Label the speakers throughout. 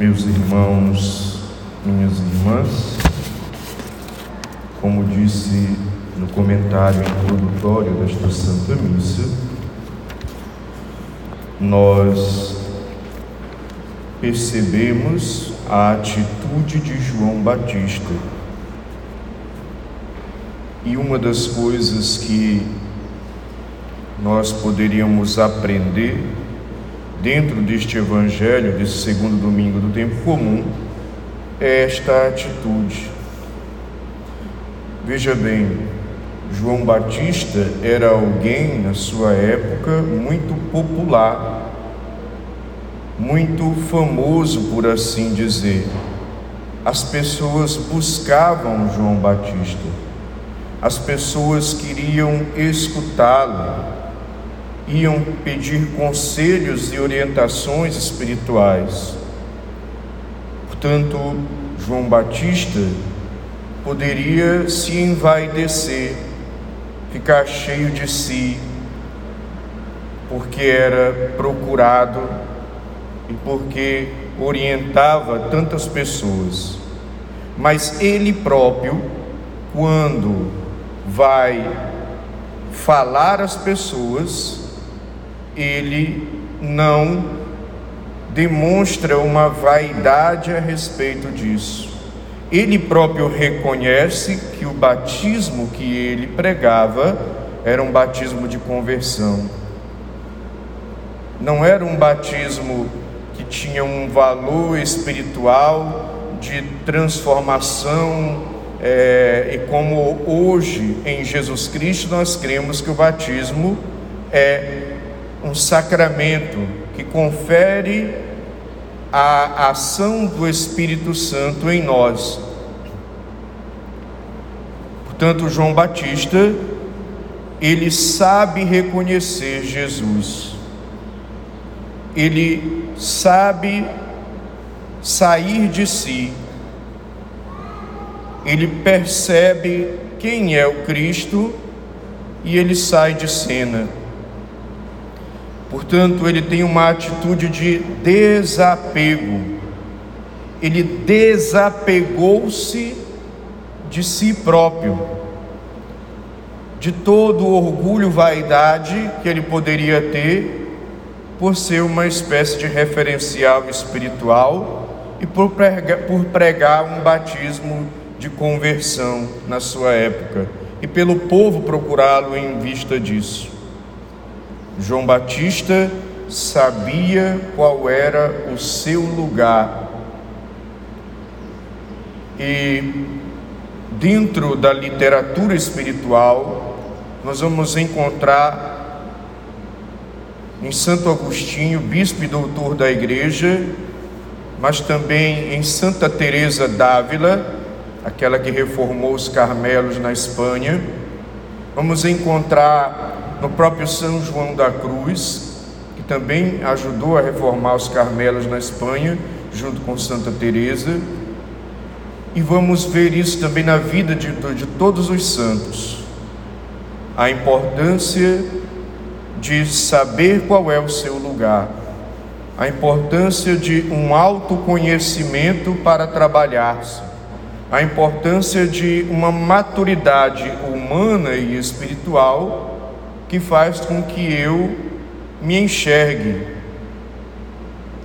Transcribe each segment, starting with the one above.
Speaker 1: meus irmãos, minhas irmãs, como disse no comentário introdutório desta Santa Missa, nós percebemos a atitude de João Batista. E uma das coisas que nós poderíamos aprender dentro deste Evangelho, desse segundo domingo do tempo comum, é esta atitude. Veja bem, João Batista era alguém na sua época muito popular, muito famoso, por assim dizer. As pessoas buscavam João Batista, as pessoas queriam escutá-lo, iam pedir conselhos e orientações espirituais. Portanto, João Batista poderia se envaidecer, ficar cheio de si, porque era procurado e porque orientava tantas pessoas. Mas ele próprio, quando vai falar às pessoas, ele não demonstra uma vaidade a respeito disso. Ele próprio reconhece que o batismo que ele pregava era um batismo de conversão. Não era um batismo que tinha um valor espiritual de transformação, é, e como hoje em Jesus Cristo nós cremos que o batismo é um sacramento que confere a ação do Espírito Santo em nós. Portanto, João Batista, ele sabe reconhecer Jesus. Ele sabe sair de si. Ele percebe quem é o Cristo e ele sai de cena. Portanto, ele tem uma atitude de desapego. Ele desapegou-se de si próprio, de todo o orgulho, vaidade que ele poderia ter, por ser uma espécie de referencial espiritual e por pregar, por pregar um batismo de conversão na sua época, e pelo povo procurá-lo em vista disso. João Batista sabia qual era o seu lugar. E dentro da literatura espiritual, nós vamos encontrar em Santo Agostinho, bispo e doutor da igreja, mas também em Santa Teresa d'Ávila, aquela que reformou os Carmelos na Espanha. Vamos encontrar no próprio São João da Cruz, que também ajudou a reformar os Carmelos na Espanha, junto com Santa Teresa. E vamos ver isso também na vida de, de todos os santos. A importância de saber qual é o seu lugar, a importância de um autoconhecimento para trabalhar-se, a importância de uma maturidade humana e espiritual que faz com que eu me enxergue,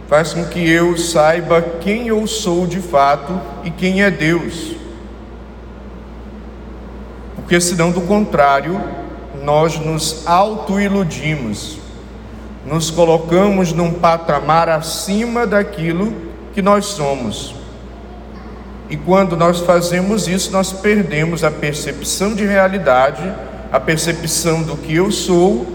Speaker 1: faz com que eu saiba quem eu sou de fato e quem é Deus. Porque senão, do contrário, nós nos autoiludimos, nos colocamos num patamar acima daquilo que nós somos. E quando nós fazemos isso, nós perdemos a percepção de realidade a percepção do que eu sou,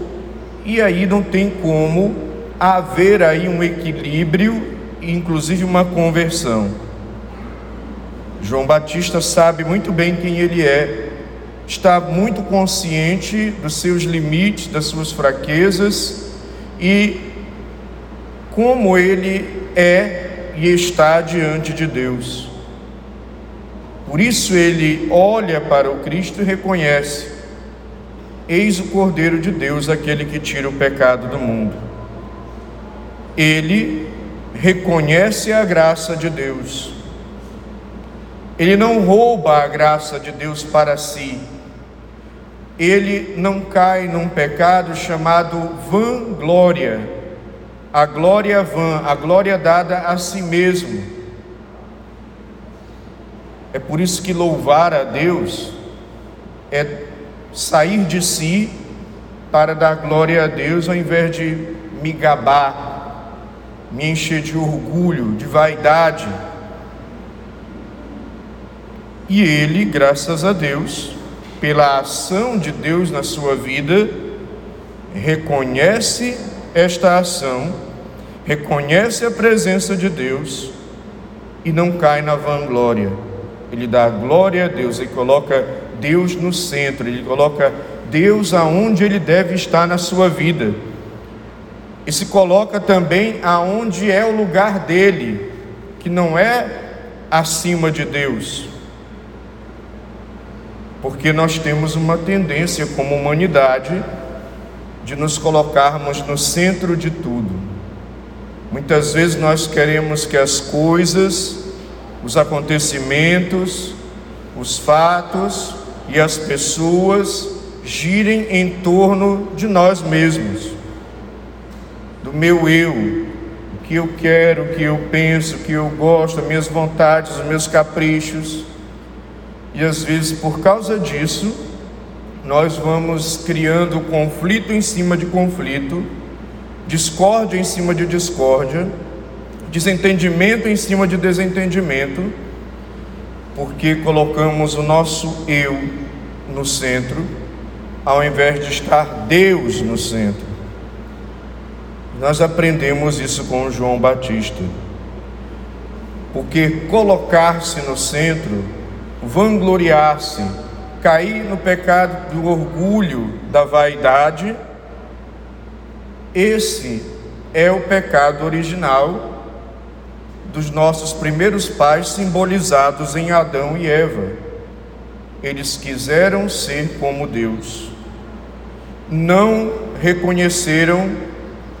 Speaker 1: e aí não tem como haver aí um equilíbrio, inclusive uma conversão. João Batista sabe muito bem quem ele é, está muito consciente dos seus limites, das suas fraquezas e como ele é e está diante de Deus. Por isso ele olha para o Cristo e reconhece Eis o Cordeiro de Deus, aquele que tira o pecado do mundo. Ele reconhece a graça de Deus. Ele não rouba a graça de Deus para si. Ele não cai num pecado chamado vanglória. A glória vã, a glória dada a si mesmo. É por isso que louvar a Deus é sair de si para dar glória a Deus ao invés de me gabar, me encher de orgulho, de vaidade. E ele, graças a Deus, pela ação de Deus na sua vida, reconhece esta ação, reconhece a presença de Deus e não cai na vanglória. Ele dá glória a Deus, ele coloca Deus no centro, ele coloca Deus aonde ele deve estar na sua vida. E se coloca também aonde é o lugar dele, que não é acima de Deus. Porque nós temos uma tendência como humanidade de nos colocarmos no centro de tudo. Muitas vezes nós queremos que as coisas, os acontecimentos, os fatos e as pessoas girem em torno de nós mesmos, do meu eu, o que eu quero, o que eu penso, o que eu gosto, as minhas vontades, os meus caprichos. E às vezes, por causa disso, nós vamos criando conflito em cima de conflito, discórdia em cima de discórdia, desentendimento em cima de desentendimento, porque colocamos o nosso eu no centro ao invés de estar Deus no centro. Nós aprendemos isso com João Batista. Porque colocar-se no centro, vangloriar-se, cair no pecado do orgulho, da vaidade, esse é o pecado original dos nossos primeiros pais, simbolizados em Adão e Eva. Eles quiseram ser como Deus não reconheceram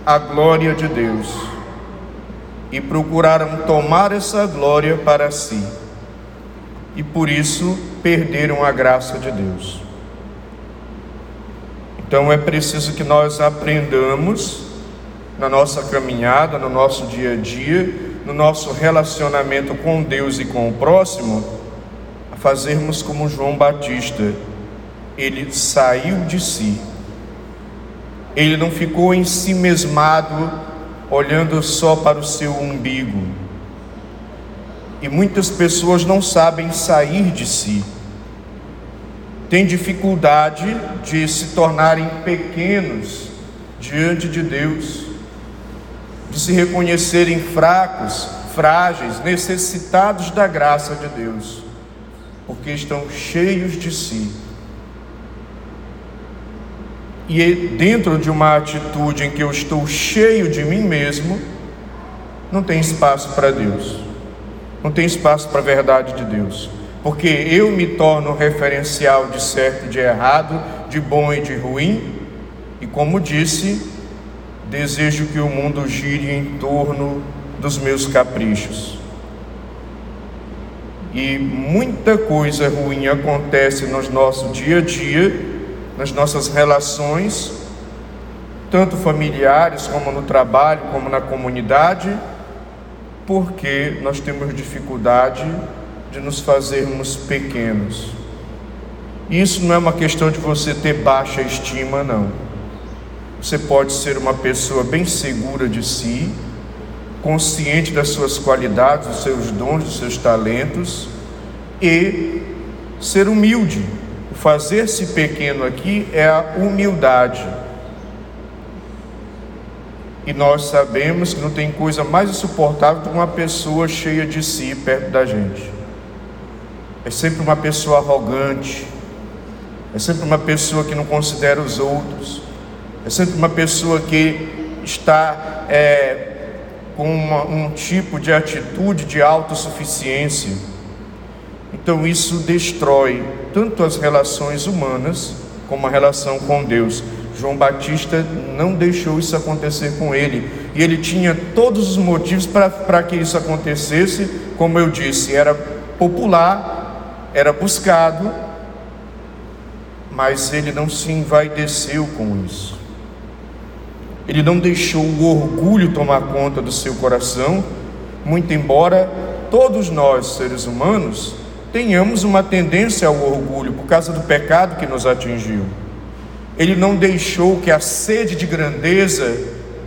Speaker 1: a glória de Deus e procuraram tomar essa glória para si. E por isso perderam a graça de Deus. Então é preciso que nós aprendamos na nossa caminhada, no nosso dia a dia, no nosso relacionamento com Deus e com o próximo, a fazermos como João Batista. Ele saiu de si ele não ficou em si mesmado, olhando só para o seu umbigo. E muitas pessoas não sabem sair de si, têm dificuldade de se tornarem pequenos diante de Deus, de se reconhecerem fracos, frágeis, necessitados da graça de Deus, porque estão cheios de si. E dentro de uma atitude em que eu estou cheio de mim mesmo, não tem espaço para Deus, não tem espaço para a verdade de Deus, porque eu me torno referencial de certo e de errado, de bom e de ruim, e como disse, desejo que o mundo gire em torno dos meus caprichos. E muita coisa ruim acontece no nosso dia a dia nas nossas relações, tanto familiares como no trabalho, como na comunidade, porque nós temos dificuldade de nos fazermos pequenos. Isso não é uma questão de você ter baixa estima, não. Você pode ser uma pessoa bem segura de si, consciente das suas qualidades, dos seus dons, dos seus talentos e ser humilde Fazer-se pequeno aqui é a humildade. E nós sabemos que não tem coisa mais insuportável do que uma pessoa cheia de si perto da gente. É sempre uma pessoa arrogante, é sempre uma pessoa que não considera os outros, é sempre uma pessoa que está é, com uma, um tipo de atitude de autossuficiência. Então isso destrói tanto as relações humanas como a relação com Deus. João Batista não deixou isso acontecer com ele. e ele tinha todos os motivos para que isso acontecesse, como eu disse, era popular, era buscado, mas ele não se envaideceu com isso. Ele não deixou o orgulho tomar conta do seu coração, muito embora todos nós, seres humanos, tenhamos uma tendência ao orgulho por causa do pecado que nos atingiu. Ele não deixou que a sede de grandeza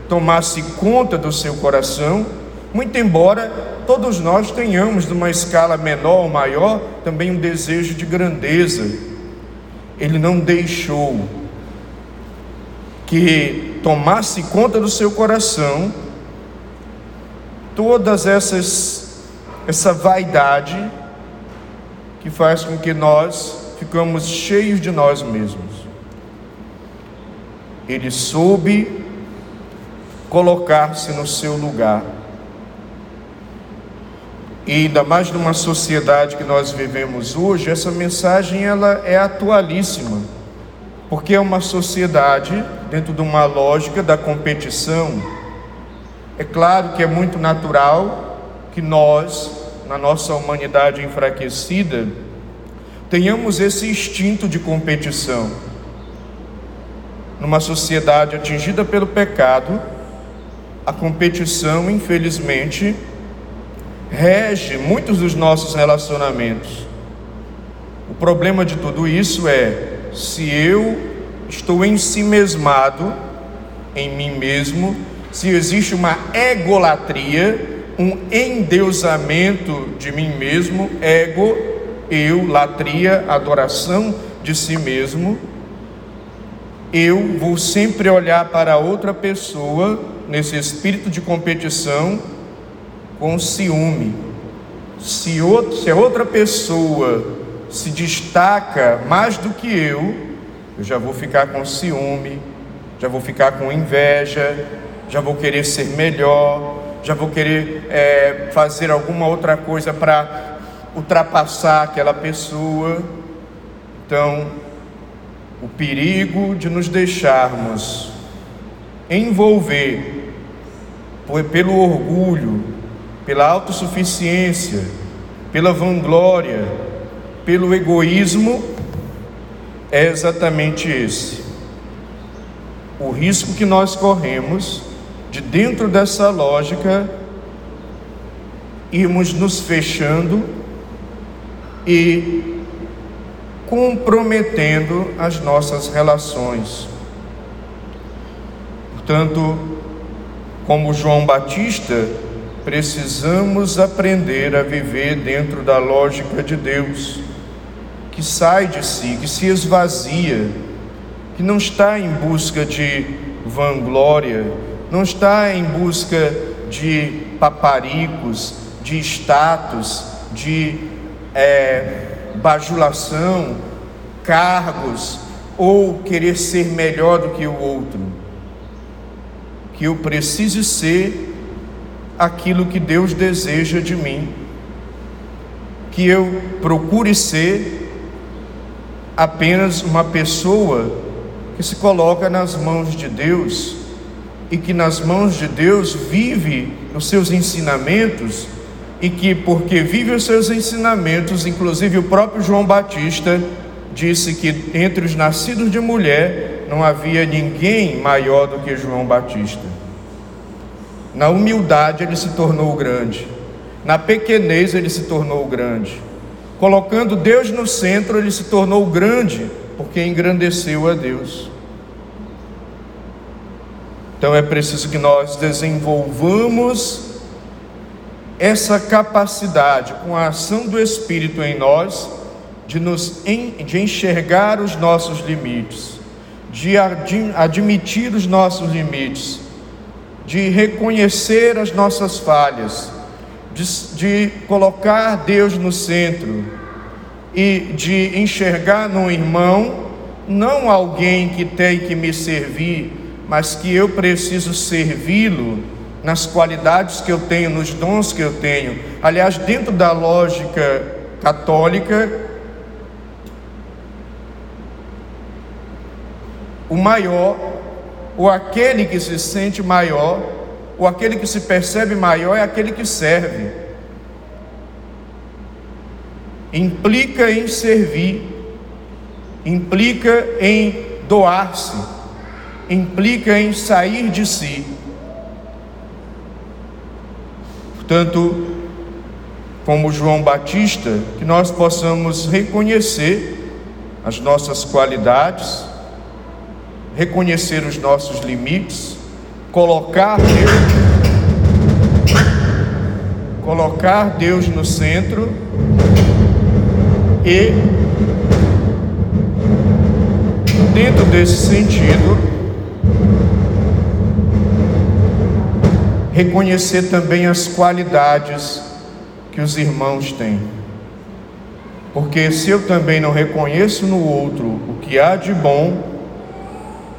Speaker 1: tomasse conta do seu coração, muito embora todos nós tenhamos, numa escala menor ou maior, também um desejo de grandeza. Ele não deixou que tomasse conta do seu coração todas essas essa vaidade que faz com que nós ficamos cheios de nós mesmos. Ele soube colocar-se no seu lugar. E ainda mais numa sociedade que nós vivemos hoje, essa mensagem ela é atualíssima, porque é uma sociedade dentro de uma lógica da competição. É claro que é muito natural que nós na nossa humanidade enfraquecida, tenhamos esse instinto de competição. Numa sociedade atingida pelo pecado, a competição, infelizmente, rege muitos dos nossos relacionamentos. O problema de tudo isso é se eu estou em si mesmado, em mim mesmo, se existe uma egolatria, um endeusamento de mim mesmo, ego, eu, latria, adoração de si mesmo. Eu vou sempre olhar para outra pessoa nesse espírito de competição com ciúme. Se, outro, se a outra pessoa se destaca mais do que eu, eu já vou ficar com ciúme, já vou ficar com inveja, já vou querer ser melhor, já vou querer é, fazer alguma outra coisa para ultrapassar aquela pessoa. Então, o perigo de nos deixarmos envolver pelo orgulho, pela autossuficiência, pela vanglória, pelo egoísmo, é exatamente esse. O risco que nós corremos de dentro dessa lógica, irmos nos fechando e comprometendo as nossas relações. Portanto, como João Batista, precisamos aprender a viver dentro da lógica de Deus, que sai de si, que se esvazia, que não está em busca de vanglória, não está em busca de paparicos, de status, de é, bajulação, cargos ou querer ser melhor do que o outro. Que eu precise ser aquilo que Deus deseja de mim. Que eu procure ser apenas uma pessoa que se coloca nas mãos de Deus e que nas mãos de Deus vive os seus ensinamentos e que porque vive os seus ensinamentos, inclusive o próprio João Batista disse que entre os nascidos de mulher não havia ninguém maior do que João Batista. Na humildade ele se tornou grande, na pequenez ele se tornou grande. Colocando Deus no centro, ele se tornou grande, porque engrandeceu a Deus. Então é preciso que nós desenvolvamos essa capacidade com a ação do Espírito em nós de nos de enxergar os nossos limites, de admitir os nossos limites, de reconhecer as nossas falhas, de, de colocar Deus no centro e de enxergar no irmão não alguém que tem que me servir, mas que eu preciso servi-lo nas qualidades que eu tenho, nos dons que eu tenho. Aliás, dentro da lógica católica, o maior, ou aquele que se sente maior, ou aquele que se percebe maior é aquele que serve. Implica em servir, implica em doar-se, implica em sair de si. Portanto, como João Batista, que nós possamos reconhecer as nossas qualidades, reconhecer os nossos limites, colocar Deus, colocar Deus no centro e dentro desse sentido reconhecer também as qualidades que os irmãos têm. Porque se eu também não reconheço no outro o que há de bom,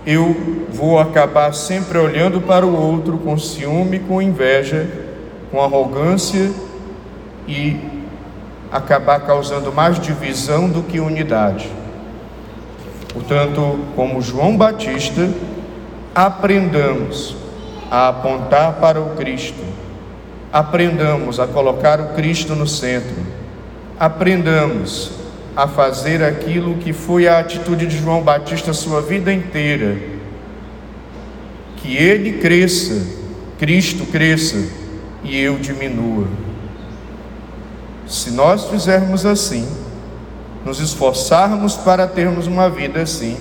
Speaker 1: eu vou acabar sempre olhando para o outro com ciúme, com inveja, com arrogância e acabar causando mais divisão do que unidade. Portanto, como João Batista, aprendamos a apontar para o Cristo. Aprendamos a colocar o Cristo no centro. Aprendamos a fazer aquilo que foi a atitude de João Batista sua vida inteira. Que ele cresça, Cristo cresça e eu diminua. Se nós fizermos assim, nos esforçarmos para termos uma vida assim,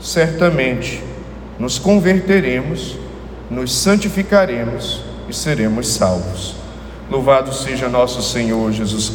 Speaker 1: certamente nos converteremos nos santificaremos e seremos salvos. Louvado seja nosso Senhor Jesus Cristo.